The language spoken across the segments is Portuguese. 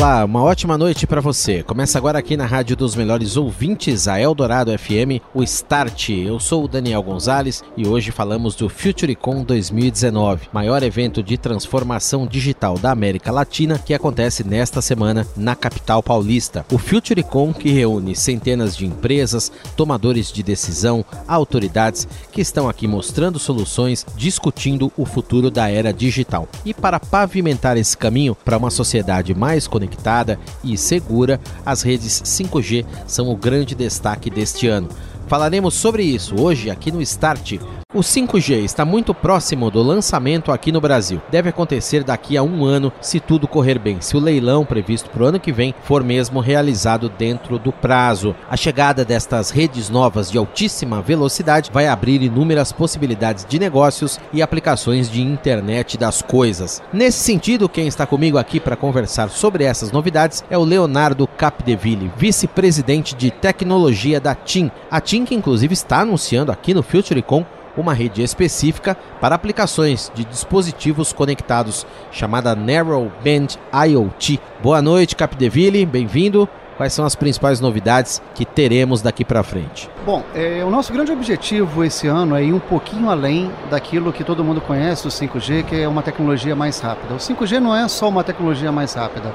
Olá, uma ótima noite para você. Começa agora aqui na Rádio dos Melhores Ouvintes, a Eldorado FM, o Start. Eu sou o Daniel Gonzalez e hoje falamos do FutureCon 2019, maior evento de transformação digital da América Latina que acontece nesta semana na capital paulista. O FutureCon que reúne centenas de empresas, tomadores de decisão, autoridades que estão aqui mostrando soluções, discutindo o futuro da era digital. E para pavimentar esse caminho para uma sociedade mais conectada, conectada e segura, as redes 5G são o grande destaque deste ano. Falaremos sobre isso hoje aqui no Start, o 5G está muito próximo do lançamento aqui no Brasil. Deve acontecer daqui a um ano, se tudo correr bem, se o leilão previsto para o ano que vem for mesmo realizado dentro do prazo. A chegada destas redes novas de altíssima velocidade vai abrir inúmeras possibilidades de negócios e aplicações de internet das coisas. Nesse sentido, quem está comigo aqui para conversar sobre essas novidades é o Leonardo Capdeville, vice-presidente de tecnologia da TIM. A TIM que inclusive está anunciando aqui no FutureCon uma rede específica para aplicações de dispositivos conectados, chamada Narrow Band IoT. Boa noite, Capdeville, bem-vindo. Quais são as principais novidades que teremos daqui para frente? Bom, é, o nosso grande objetivo esse ano é ir um pouquinho além daquilo que todo mundo conhece, o 5G, que é uma tecnologia mais rápida. O 5G não é só uma tecnologia mais rápida,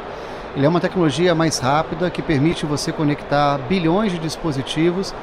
ele é uma tecnologia mais rápida que permite você conectar bilhões de dispositivos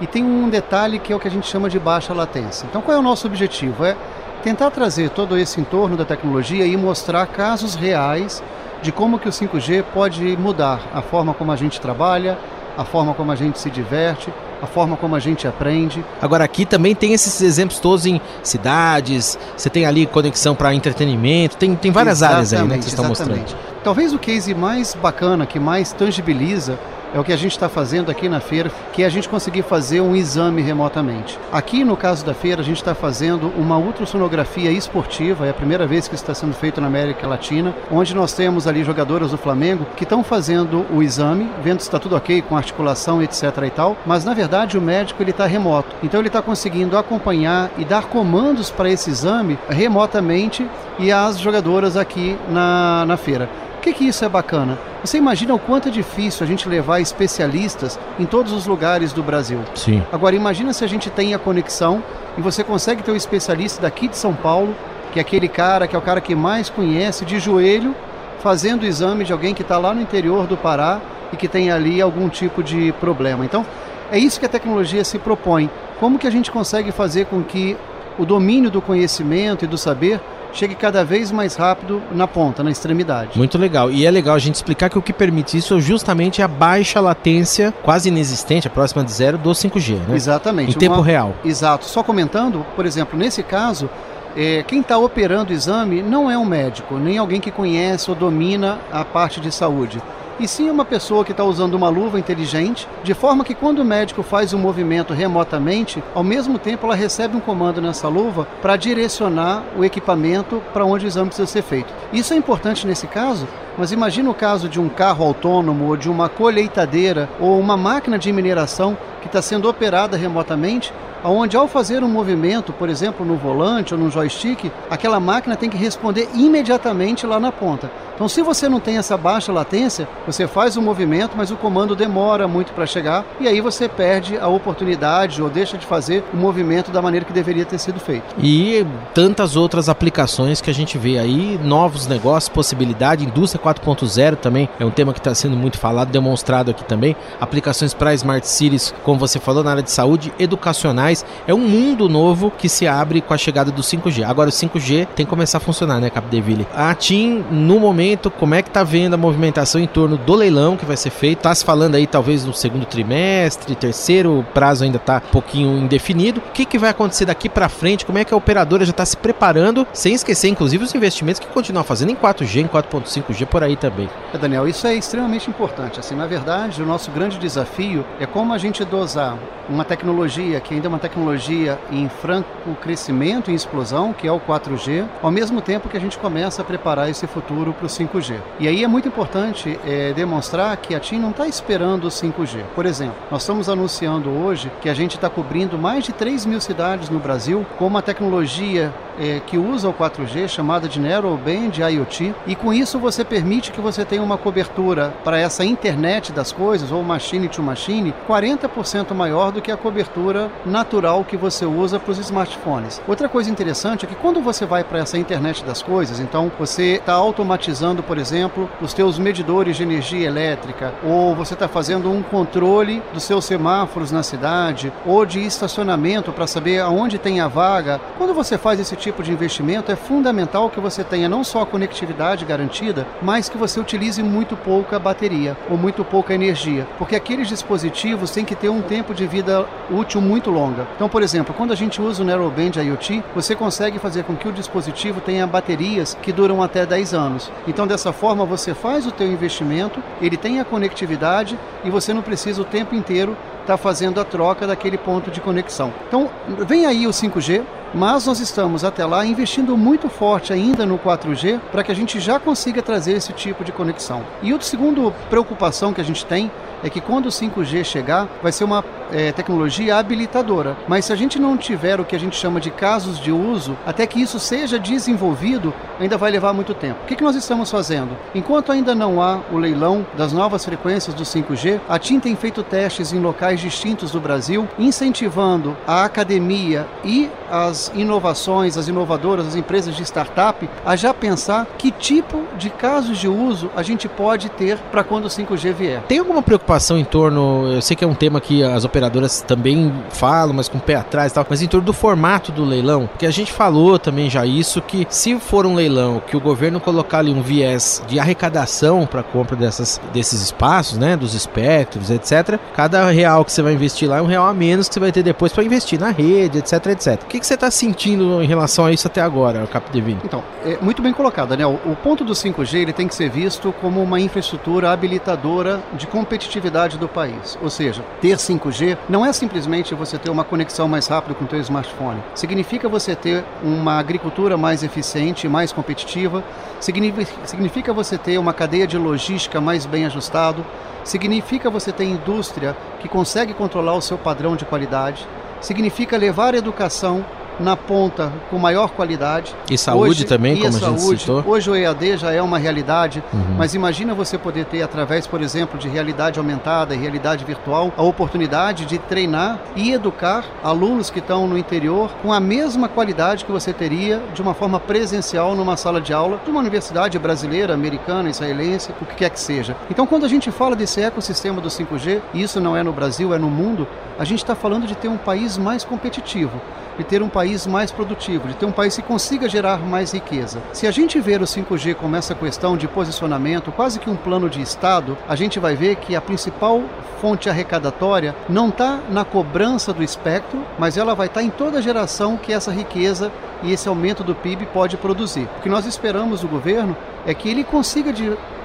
e tem um detalhe que é o que a gente chama de baixa latência. Então, qual é o nosso objetivo? É tentar trazer todo esse entorno da tecnologia e mostrar casos reais de como que o 5G pode mudar a forma como a gente trabalha, a forma como a gente se diverte, a forma como a gente aprende. Agora aqui também tem esses exemplos todos em cidades, você tem ali conexão para entretenimento, tem, tem várias exatamente, áreas aí né, que vocês estão mostrando. Talvez o case mais bacana, que mais tangibiliza é o que a gente está fazendo aqui na feira, que é a gente conseguir fazer um exame remotamente. Aqui no caso da feira, a gente está fazendo uma ultrassonografia esportiva, é a primeira vez que isso está sendo feito na América Latina, onde nós temos ali jogadoras do Flamengo que estão fazendo o exame, vendo se está tudo ok com articulação, etc. e tal, mas na verdade o médico ele está remoto, então ele está conseguindo acompanhar e dar comandos para esse exame remotamente e as jogadoras aqui na, na feira que, que isso é bacana? Você imagina o quanto é difícil a gente levar especialistas em todos os lugares do Brasil. Sim. Agora imagina se a gente tem a conexão e você consegue ter um especialista daqui de São Paulo, que é aquele cara que é o cara que mais conhece de joelho, fazendo o exame de alguém que está lá no interior do Pará e que tem ali algum tipo de problema. Então, é isso que a tecnologia se propõe. Como que a gente consegue fazer com que o domínio do conhecimento e do saber chegue cada vez mais rápido na ponta, na extremidade. Muito legal. E é legal a gente explicar que o que permite isso é justamente a baixa latência, quase inexistente, a próxima de zero, do 5G, né? Exatamente. Em tempo Uma... real. Exato. Só comentando, por exemplo, nesse caso, é, quem está operando o exame não é um médico, nem alguém que conhece ou domina a parte de saúde e sim uma pessoa que está usando uma luva inteligente, de forma que quando o médico faz um movimento remotamente, ao mesmo tempo ela recebe um comando nessa luva para direcionar o equipamento para onde o exame precisa ser feito. Isso é importante nesse caso, mas imagina o caso de um carro autônomo ou de uma colheitadeira ou uma máquina de mineração que está sendo operada remotamente onde ao fazer um movimento, por exemplo, no volante ou no joystick, aquela máquina tem que responder imediatamente lá na ponta. Então, se você não tem essa baixa latência, você faz o movimento, mas o comando demora muito para chegar e aí você perde a oportunidade ou deixa de fazer o movimento da maneira que deveria ter sido feito. E tantas outras aplicações que a gente vê aí, novos negócios, possibilidade, indústria 4.0 também é um tema que está sendo muito falado, demonstrado aqui também. Aplicações para smart cities, como você falou, na área de saúde, educacionais mais. É um mundo novo que se abre com a chegada do 5G. Agora o 5G tem que começar a funcionar, né, Capdeville? A TIM, no momento, como é que tá vendo a movimentação em torno do leilão que vai ser feito? Tá se falando aí talvez no segundo trimestre, terceiro, o prazo ainda tá um pouquinho indefinido. O que, que vai acontecer daqui para frente? Como é que a operadora já está se preparando, sem esquecer inclusive os investimentos que continua fazendo em 4G, em 4.5G por aí também? É, Daniel, isso é extremamente importante. Assim, na verdade, o nosso grande desafio é como a gente dosar uma tecnologia que ainda é uma tecnologia em franco crescimento e explosão, que é o 4G, ao mesmo tempo que a gente começa a preparar esse futuro para o 5G. E aí é muito importante é, demonstrar que a TIM não está esperando o 5G. Por exemplo, nós estamos anunciando hoje que a gente está cobrindo mais de 3 mil cidades no Brasil com uma tecnologia é, que usa o 4G chamada de Narrowband IoT e com isso você permite que você tenha uma cobertura para essa internet das coisas ou machine to machine 40% maior do que a cobertura natural que você usa para os smartphones. Outra coisa interessante é que quando você vai para essa internet das coisas, então você está automatizando, por exemplo, os teus medidores de energia elétrica ou você está fazendo um controle dos seus semáforos na cidade ou de estacionamento para saber aonde tem a vaga. Quando você faz esse tipo de investimento, é fundamental que você tenha não só a conectividade garantida, mas que você utilize muito pouca bateria ou muito pouca energia, porque aqueles dispositivos têm que ter um tempo de vida útil muito longa. Então, por exemplo, quando a gente usa o Narrowband IoT, você consegue fazer com que o dispositivo tenha baterias que duram até 10 anos. Então, dessa forma, você faz o teu investimento, ele tem a conectividade e você não precisa o tempo inteiro estar tá fazendo a troca daquele ponto de conexão. Então, vem aí o 5G, mas nós estamos até lá investindo muito forte ainda no 4G para que a gente já consiga trazer esse tipo de conexão. E outra segunda preocupação que a gente tem é que quando o 5G chegar, vai ser uma é, tecnologia habilitadora. Mas se a gente não tiver o que a gente chama de casos de uso, até que isso seja desenvolvido, ainda vai levar muito tempo. O que, que nós estamos fazendo? Enquanto ainda não há o leilão das novas frequências do 5G, a TIM tem feito testes em locais distintos do Brasil, incentivando a academia e as inovações, as inovadoras, as empresas de startup a já pensar que tipo de casos de uso a gente pode ter para quando o 5G vier. Tem alguma preocupação em torno, eu sei que é um tema que as operadoras também falam, mas com o pé atrás e tal, mas em torno do formato do leilão, porque a gente falou também já isso, que se for um leilão que o governo colocar ali um viés de arrecadação para compra dessas, desses espaços, né, dos espectros, etc., cada real que você vai investir lá é um real a menos que você vai ter depois para investir na rede, etc, etc. O que, que você está sentindo em relação a isso até agora, Capdevine? Então, é muito bem colocado, Daniel. O ponto do 5G ele tem que ser visto como uma infraestrutura habilitadora de competitividade do país. Ou seja, ter 5G não é simplesmente você ter uma conexão mais rápida com o seu smartphone. Significa você ter uma agricultura mais eficiente, mais competitiva. Significa você ter uma cadeia de logística mais bem ajustado. Significa você ter indústria que consegue controlar o seu padrão de qualidade. Significa levar educação na ponta com maior qualidade. E saúde hoje, também, como a, saúde, gente citou. Hoje o EAD já é uma realidade, uhum. mas imagina você poder ter, através, por exemplo, de realidade aumentada e realidade virtual, a oportunidade de treinar e educar alunos que estão no interior com a mesma qualidade que você teria de uma forma presencial numa sala de aula de uma universidade brasileira, americana, israelense, o que quer que seja. Então, quando a gente fala desse ecossistema do 5G, e isso não é no Brasil, é no mundo, a gente está falando de ter um país mais competitivo de ter um país mais produtivo, de ter um país que consiga gerar mais riqueza. Se a gente ver o 5G como essa questão de posicionamento, quase que um plano de Estado, a gente vai ver que a principal fonte arrecadatória não está na cobrança do espectro, mas ela vai estar tá em toda a geração que essa riqueza e esse aumento do PIB pode produzir. O que nós esperamos do governo é que ele consiga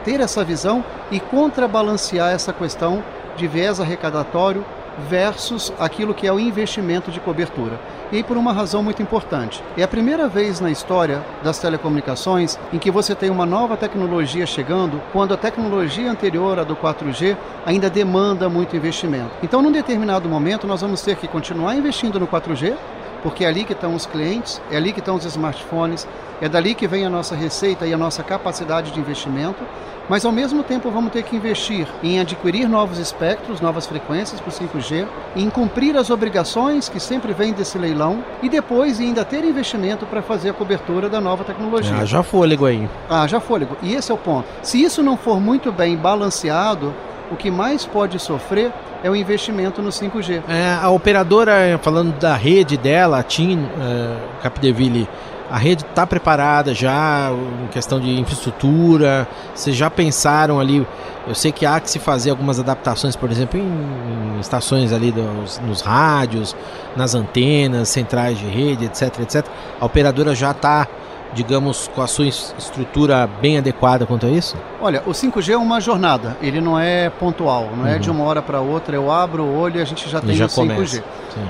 ter essa visão e contrabalancear essa questão de viés arrecadatório versus aquilo que é o investimento de cobertura. E por uma razão muito importante. É a primeira vez na história das telecomunicações em que você tem uma nova tecnologia chegando, quando a tecnologia anterior à do 4G ainda demanda muito investimento. Então, num determinado momento, nós vamos ter que continuar investindo no 4G, porque é ali que estão os clientes, é ali que estão os smartphones, é dali que vem a nossa receita e a nossa capacidade de investimento, mas ao mesmo tempo vamos ter que investir em adquirir novos espectros, novas frequências para o 5G, em cumprir as obrigações que sempre vêm desse leilão e depois ainda ter investimento para fazer a cobertura da nova tecnologia. Ah, já fôlego aí. Ah, já fôlego. E esse é o ponto. Se isso não for muito bem balanceado, o que mais pode sofrer é o investimento no 5G. É, a operadora, falando da rede dela, a TIM, é, Capdeville, a rede está preparada já em questão de infraestrutura? Vocês já pensaram ali? Eu sei que há que se fazer algumas adaptações, por exemplo, em, em estações ali dos, nos rádios, nas antenas, centrais de rede, etc, etc. A operadora já está digamos, com a sua estrutura bem adequada quanto a isso? Olha, o 5G é uma jornada, ele não é pontual, não uhum. é de uhum. uma hora para outra, eu abro o olho e a gente já tem já o 5G. Começa.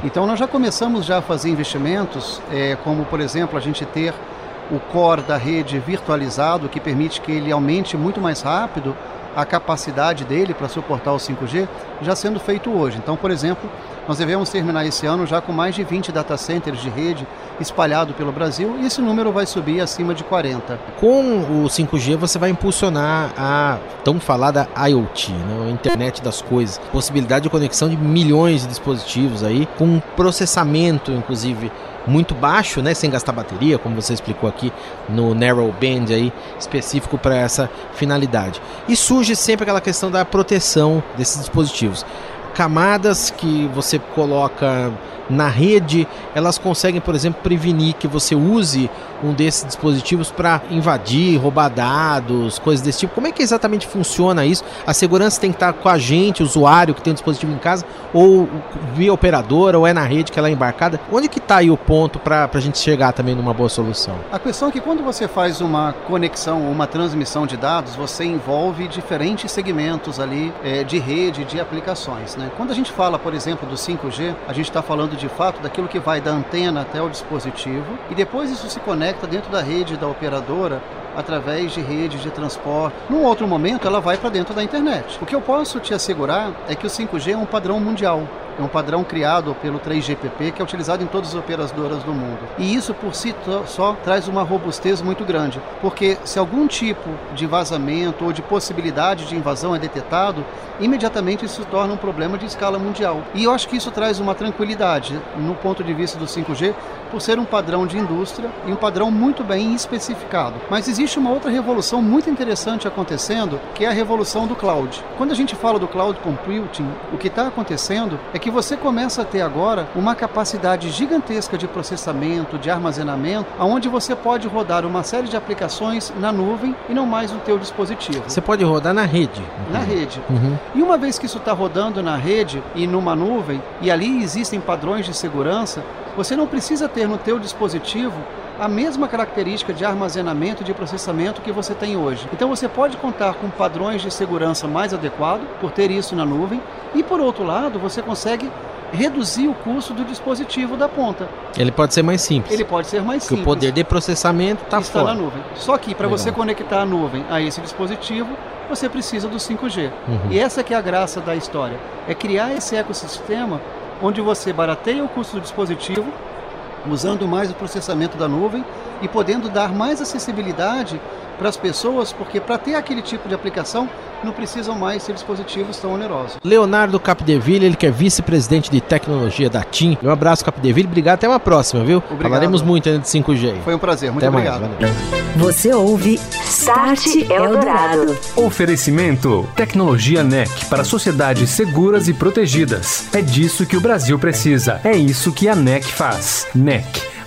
Então nós já começamos já a fazer investimentos, é, como por exemplo a gente ter o core da rede virtualizado, que permite que ele aumente muito mais rápido a capacidade dele para suportar o 5G, já sendo feito hoje. Então, por exemplo, nós devemos terminar esse ano já com mais de 20 data centers de rede espalhado pelo Brasil e esse número vai subir acima de 40. Com o 5G você vai impulsionar a tão falada IoT, né? a internet das coisas, possibilidade de conexão de milhões de dispositivos aí, com processamento inclusive muito baixo, né, sem gastar bateria, como você explicou aqui no narrow band aí específico para essa finalidade. E surge sempre aquela questão da proteção desses dispositivos camadas que você coloca na rede, elas conseguem, por exemplo, prevenir que você use um desses dispositivos para invadir, roubar dados, coisas desse tipo. Como é que exatamente funciona isso? A segurança tem que estar com a gente, o usuário que tem o dispositivo em casa, ou via operadora, ou é na rede que ela é embarcada? Onde que está aí o ponto para a gente chegar também numa boa solução? A questão é que quando você faz uma conexão, uma transmissão de dados, você envolve diferentes segmentos ali é, de rede, de aplicações. Né? Quando a gente fala, por exemplo, do 5G, a gente está falando de fato daquilo que vai da antena até o dispositivo e depois isso se conecta dentro da rede da operadora através de redes de transporte. Num outro momento, ela vai para dentro da internet. O que eu posso te assegurar é que o 5G é um padrão mundial. É um padrão criado pelo 3GPP que é utilizado em todas as operadoras do mundo. E isso por si só traz uma robustez muito grande, porque se algum tipo de vazamento ou de possibilidade de invasão é detectado, imediatamente isso se torna um problema de escala mundial. E eu acho que isso traz uma tranquilidade no ponto de vista do 5G, por ser um padrão de indústria e um padrão muito bem especificado. Mas existe uma outra revolução muito interessante acontecendo, que é a revolução do cloud. Quando a gente fala do cloud computing, o que está acontecendo é que você começa a ter agora uma capacidade gigantesca de processamento, de armazenamento, aonde você pode rodar uma série de aplicações na nuvem e não mais no teu dispositivo. Você pode rodar na rede. Na rede. Uhum. E uma vez que isso está rodando na rede e numa nuvem, e ali existem padrões de segurança, você não precisa ter no teu dispositivo a mesma característica de armazenamento e de processamento que você tem hoje. Então você pode contar com padrões de segurança mais adequados por ter isso na nuvem e por outro lado você consegue reduzir o custo do dispositivo da ponta. Ele pode ser mais simples. Ele pode ser mais simples. o poder de processamento tá está fora. na nuvem. Só que para você conectar a nuvem a esse dispositivo, você precisa do 5G. Uhum. E essa que é a graça da história, é criar esse ecossistema onde você barateia o custo do dispositivo usando mais o processamento da nuvem e podendo dar mais acessibilidade para as pessoas, porque para ter aquele tipo de aplicação não precisam mais ser dispositivos tão onerosos. Leonardo Capdeville, ele que é vice-presidente de tecnologia da TIM. Um abraço, Capdeville. Obrigado, até uma próxima, viu? Obrigado. Falaremos muito ainda de 5G. Foi um prazer, muito até obrigado. Mais, Você ouve Start Eldorado. Oferecimento: Tecnologia NEC para sociedades seguras e protegidas. É disso que o Brasil precisa. É isso que a NEC faz. NEC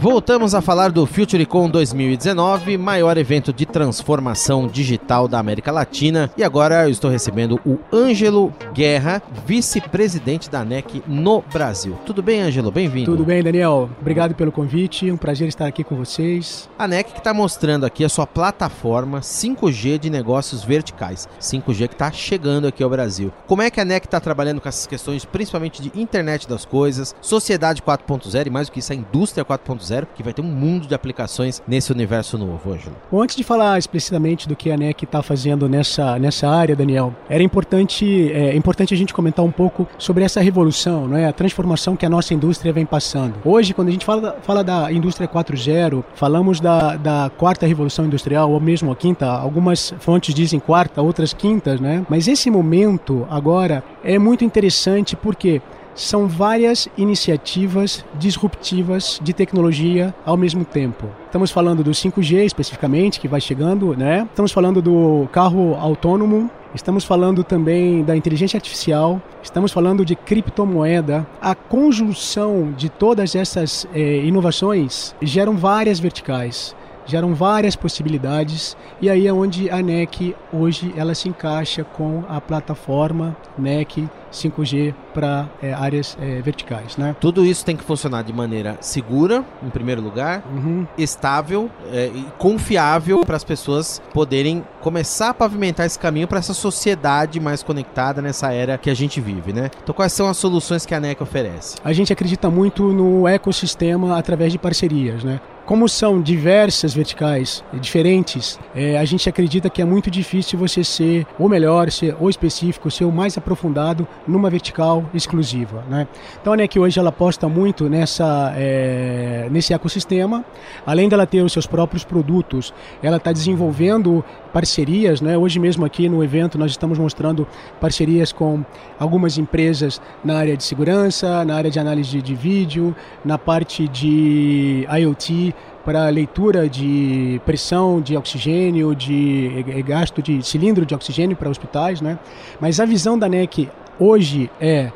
Voltamos a falar do FutureCon 2019, maior evento de transformação digital da América Latina. E agora eu estou recebendo o Ângelo Guerra, vice-presidente da NEC no Brasil. Tudo bem, Ângelo? Bem-vindo. Tudo bem, Daniel. Obrigado pelo convite. Um prazer estar aqui com vocês. A NEC que está mostrando aqui a sua plataforma 5G de negócios verticais. 5G que está chegando aqui ao Brasil. Como é que a NEC está trabalhando com essas questões, principalmente de internet das coisas, sociedade 4.0 e mais do que isso, a indústria 4.0? Que vai ter um mundo de aplicações nesse universo novo, Ângelo. Bom, antes de falar explicitamente do que a NEC está fazendo nessa, nessa área, Daniel, era importante, é, importante a gente comentar um pouco sobre essa revolução, não é? a transformação que a nossa indústria vem passando. Hoje, quando a gente fala, fala da indústria 4.0, falamos da, da quarta revolução industrial, ou mesmo a quinta, algumas fontes dizem quarta, outras quintas, né? Mas esse momento agora é muito interessante porque são várias iniciativas disruptivas de tecnologia ao mesmo tempo. Estamos falando do 5G especificamente, que vai chegando, né? Estamos falando do carro autônomo, Estamos falando também da inteligência artificial, estamos falando de criptomoeda. A conjunção de todas essas eh, inovações geram várias verticais geram várias possibilidades e aí é onde a NEC hoje ela se encaixa com a plataforma NEC 5G para é, áreas é, verticais, né? Tudo isso tem que funcionar de maneira segura, em primeiro lugar, uhum. estável é, e confiável para as pessoas poderem começar a pavimentar esse caminho para essa sociedade mais conectada nessa era que a gente vive, né? Então, quais são as soluções que a NEC oferece? A gente acredita muito no ecossistema através de parcerias, né? Como são diversas verticais diferentes, é, a gente acredita que é muito difícil você ser o melhor, ser o específico, ser o mais aprofundado numa vertical exclusiva. Né? Então a NEC hoje ela aposta muito nessa, é, nesse ecossistema. Além dela ter os seus próprios produtos, ela está desenvolvendo parcerias. Né? Hoje mesmo aqui no evento nós estamos mostrando parcerias com algumas empresas na área de segurança, na área de análise de, de vídeo, na parte de IoT para leitura de pressão de oxigênio, de gasto de cilindro de oxigênio para hospitais, né? Mas a visão da NEC hoje é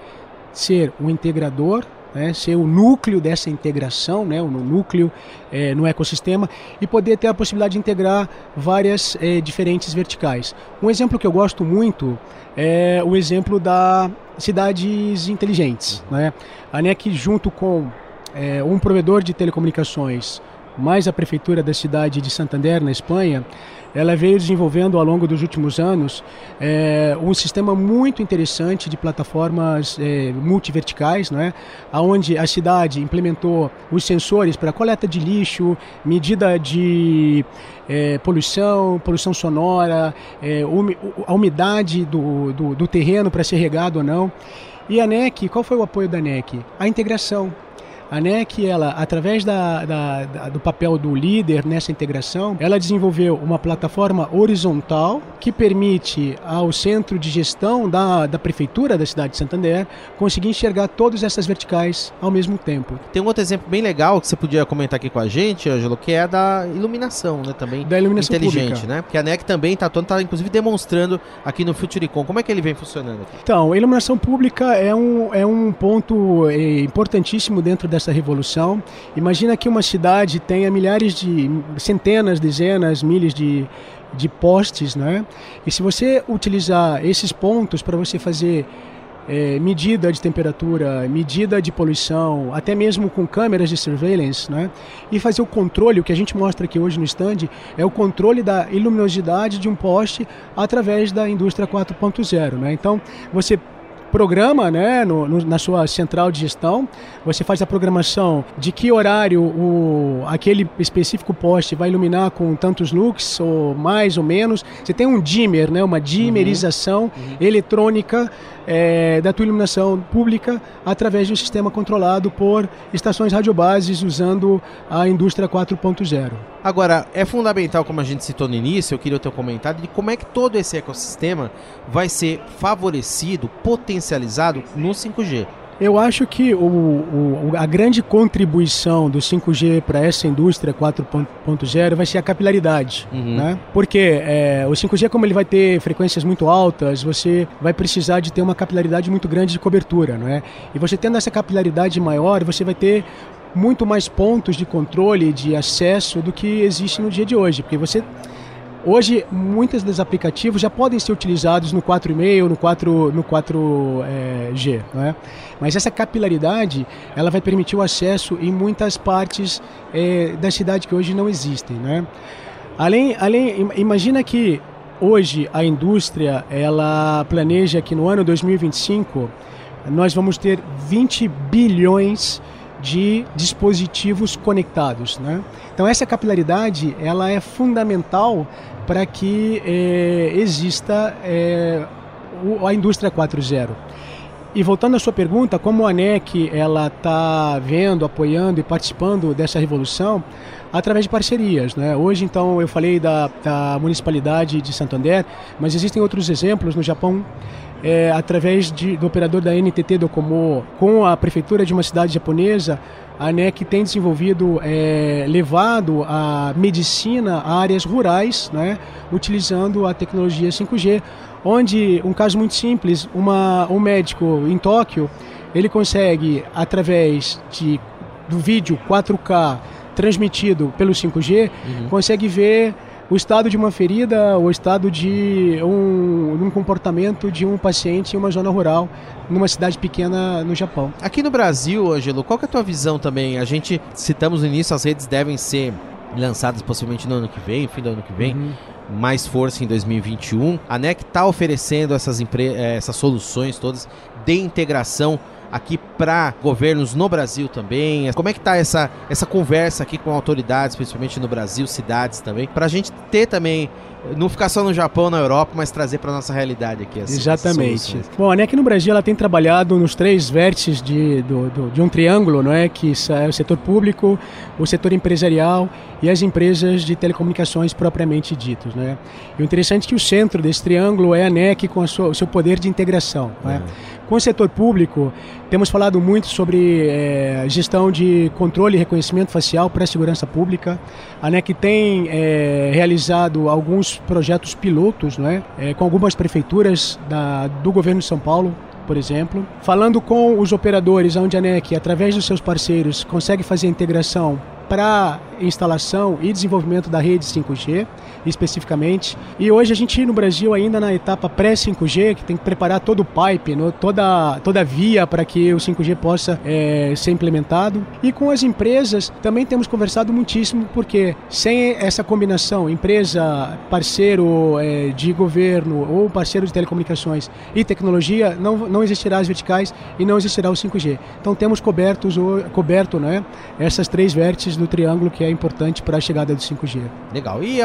ser um integrador, né, ser o núcleo dessa integração, né, o núcleo é, no ecossistema e poder ter a possibilidade de integrar várias é, diferentes verticais. Um exemplo que eu gosto muito é o exemplo da cidades inteligentes. Né? A NEC junto com é, um provedor de telecomunicações mais a prefeitura da cidade de Santander, na Espanha, ela veio desenvolvendo ao longo dos últimos anos é, um sistema muito interessante de plataformas é, multiverticais, não é? onde a cidade implementou os sensores para coleta de lixo, medida de é, poluição, poluição sonora, é, a umidade do, do, do terreno para ser regado ou não. E a NEC, qual foi o apoio da NEC? A integração. A NEC, ela, através da, da, da, do papel do líder nessa integração, ela desenvolveu uma plataforma horizontal que permite ao centro de gestão da, da prefeitura da cidade de Santander conseguir enxergar todas essas verticais ao mesmo tempo. Tem um outro exemplo bem legal que você podia comentar aqui com a gente, Ângelo, que é da iluminação, né? Também da iluminação inteligente, pública. né? Porque a NEC também está tá, inclusive demonstrando aqui no Futuricom. Como é que ele vem funcionando aqui? Então, a iluminação pública é um, é um ponto é, importantíssimo dentro dessa essa revolução. Imagina que uma cidade tenha milhares de, centenas, dezenas, milhares de, de postes, né? E se você utilizar esses pontos para você fazer é, medida de temperatura, medida de poluição, até mesmo com câmeras de surveillance, né? e fazer o controle, o que a gente mostra aqui hoje no stand, é o controle da luminosidade de um poste através da indústria 4.0. Né? Então, você programa né, no, no, na sua central de gestão, você faz a programação de que horário o, aquele específico poste vai iluminar com tantos lux, ou mais ou menos. Você tem um dimmer, né, uma dimmerização uhum. Uhum. eletrônica é, da tua iluminação pública através de um sistema controlado por estações radiobases usando a indústria 4.0. Agora, é fundamental, como a gente citou no início, eu queria o teu comentário de como é que todo esse ecossistema vai ser favorecido, potencializado no 5G. Eu acho que o, o, a grande contribuição do 5G para essa indústria 4.0 vai ser a capilaridade, uhum. né? Porque é, o 5G, como ele vai ter frequências muito altas, você vai precisar de ter uma capilaridade muito grande de cobertura, não é? E você tendo essa capilaridade maior, você vai ter muito mais pontos de controle, de acesso do que existe no dia de hoje, porque você Hoje, muitos dos aplicativos já podem ser utilizados no 4.5, no 4, no 4G, é, né? mas essa capilaridade ela vai permitir o acesso em muitas partes é, da cidade que hoje não existem. Né? Além, além, imagina que hoje a indústria ela planeja que no ano 2025 nós vamos ter 20 bilhões de dispositivos conectados, né? Então essa capilaridade ela é fundamental para que é, exista é, a indústria 4.0. E voltando à sua pergunta, como a ANEC ela está vendo, apoiando e participando dessa revolução através de parcerias. Né? Hoje, então, eu falei da, da municipalidade de Santander, mas existem outros exemplos no Japão é, através de, do operador da NTT Docomo com a prefeitura de uma cidade japonesa, a ANEC tem desenvolvido, é, levado a medicina a áreas rurais, né, utilizando a tecnologia 5G, onde, um caso muito simples, uma, um médico em Tóquio, ele consegue, através de, do vídeo 4K transmitido pelo 5G, uhum. consegue ver o estado de uma ferida, o estado de um, um comportamento de um paciente em uma zona rural, numa cidade pequena no Japão. Aqui no Brasil, Angelo, qual é a tua visão também? A gente, citamos no início, as redes devem ser lançadas possivelmente no ano que vem, fim do ano que vem. Uhum mais força em 2021. A NEC está oferecendo essas, eh, essas soluções todas de integração aqui para governos no Brasil também? Como é que está essa, essa conversa aqui com autoridades, principalmente no Brasil, cidades também, para a gente ter também não ficar só no Japão, na Europa, mas trazer para nossa realidade aqui. Assim, Exatamente. Bom, a NEC no Brasil ela tem trabalhado nos três vértices de, do, do, de um triângulo, não é? que é o setor público, o setor empresarial e as empresas de telecomunicações propriamente ditos. Né? E o interessante é que o centro desse triângulo é a NEC com sua, o seu poder de integração. É? Com o setor público, temos falado muito sobre é, gestão de controle e reconhecimento facial para a segurança pública. A NEC tem é, realizado alguns projetos pilotos né, é, com algumas prefeituras da, do governo de São Paulo, por exemplo. Falando com os operadores, onde a NEC, através dos seus parceiros, consegue fazer a integração para instalação e desenvolvimento da rede 5G, especificamente. E hoje a gente no Brasil ainda na etapa pré-5G, que tem que preparar todo o pipe, no, toda, toda a via para que o 5G possa é, ser implementado. E com as empresas também temos conversado muitíssimo, porque sem essa combinação, empresa, parceiro é, de governo ou parceiro de telecomunicações e tecnologia, não, não existirá as verticais e não existirá o 5G. Então temos cobertos, coberto né, essas três vértices do triângulo que é importante para a chegada do 5G. Legal. E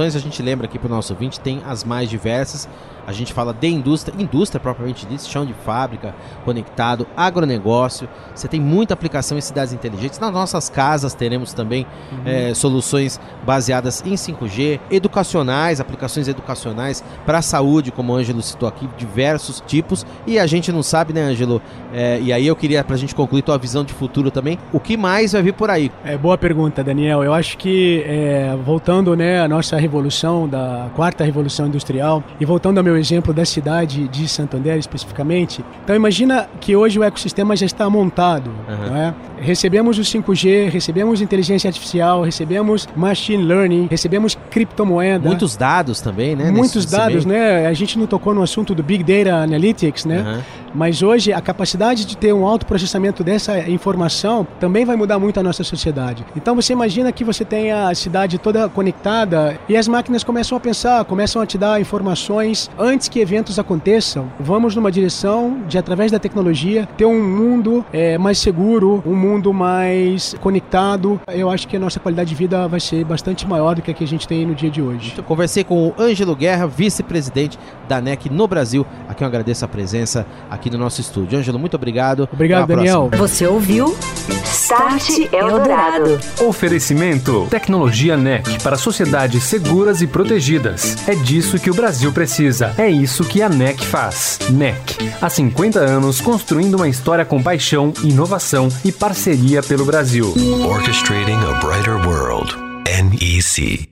aplicações, a gente lembra aqui para o nosso ouvinte, tem as mais diversas. A gente fala de indústria, indústria propriamente dita, chão de fábrica, conectado, agronegócio. Você tem muita aplicação em cidades inteligentes. Nas nossas casas teremos também uhum. é, soluções baseadas em 5G, educacionais, aplicações educacionais para a saúde, como o Ângelo citou aqui, diversos tipos. E a gente não sabe, né, Ângelo? É, e aí eu queria, para a gente concluir tua visão de futuro também, o que mais vai vir por aí? É boa pergunta, Daniel. Eu acho que, é, voltando né, à nossa revolução, da quarta revolução industrial, e voltando ao meu exemplo da cidade de Santander especificamente, então imagina que hoje o ecossistema já está montado. Uhum. É? Recebemos o 5G, recebemos inteligência artificial, recebemos machine learning, recebemos criptomoeda. Muitos dados também, né? Muitos dados, né? A gente não tocou no assunto do Big Data Analytics, né? Uhum. Mas hoje a capacidade de ter um alto processamento dessa informação também vai mudar muito a nossa sociedade. Então você imagina que você tem a cidade toda conectada e as máquinas começam a pensar, começam a te dar informações antes que eventos aconteçam. Vamos numa direção de, através da tecnologia, ter um mundo é, mais seguro, um mundo mais conectado. Eu acho que a nossa qualidade de vida vai ser bastante maior do que a que a gente tem no dia de hoje. Eu conversei com o Ângelo Guerra, vice-presidente da NEC no Brasil. Aqui eu agradeço a presença aqui no nosso estúdio. Ângelo, muito obrigado. Obrigado, Daniel. Próxima. Você ouviu Start Eldorado. Oferecimento: Tecnologia NEC para sociedades seguras e protegidas. É disso que o Brasil precisa. É isso que a NEC faz. NEC, há 50 anos construindo uma história com paixão, inovação e parceria pelo Brasil. Orchestrating a Brighter World. NEC.